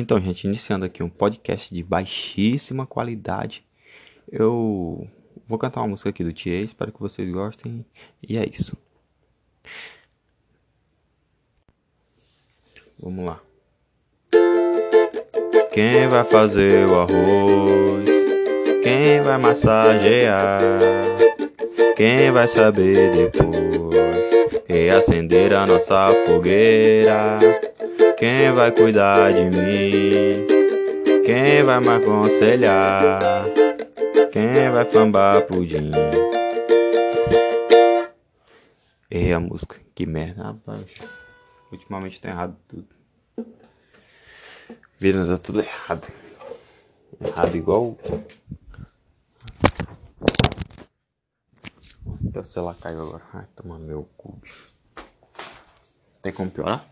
Então, gente, iniciando aqui um podcast de baixíssima qualidade. Eu vou cantar uma música aqui do Tia, espero que vocês gostem. E é isso. Vamos lá. Quem vai fazer o arroz? Quem vai massagear? Quem vai saber depois? Reacender a nossa fogueira? Quem vai cuidar de mim? Quem vai me aconselhar? Quem vai fambar pudim? Errei a música, que merda, rapaz. Ultimamente tá errado tudo. Vida tá tudo errado. Errado igual. Então o celular caiu agora. Ai, toma meu cu. Tem como piorar?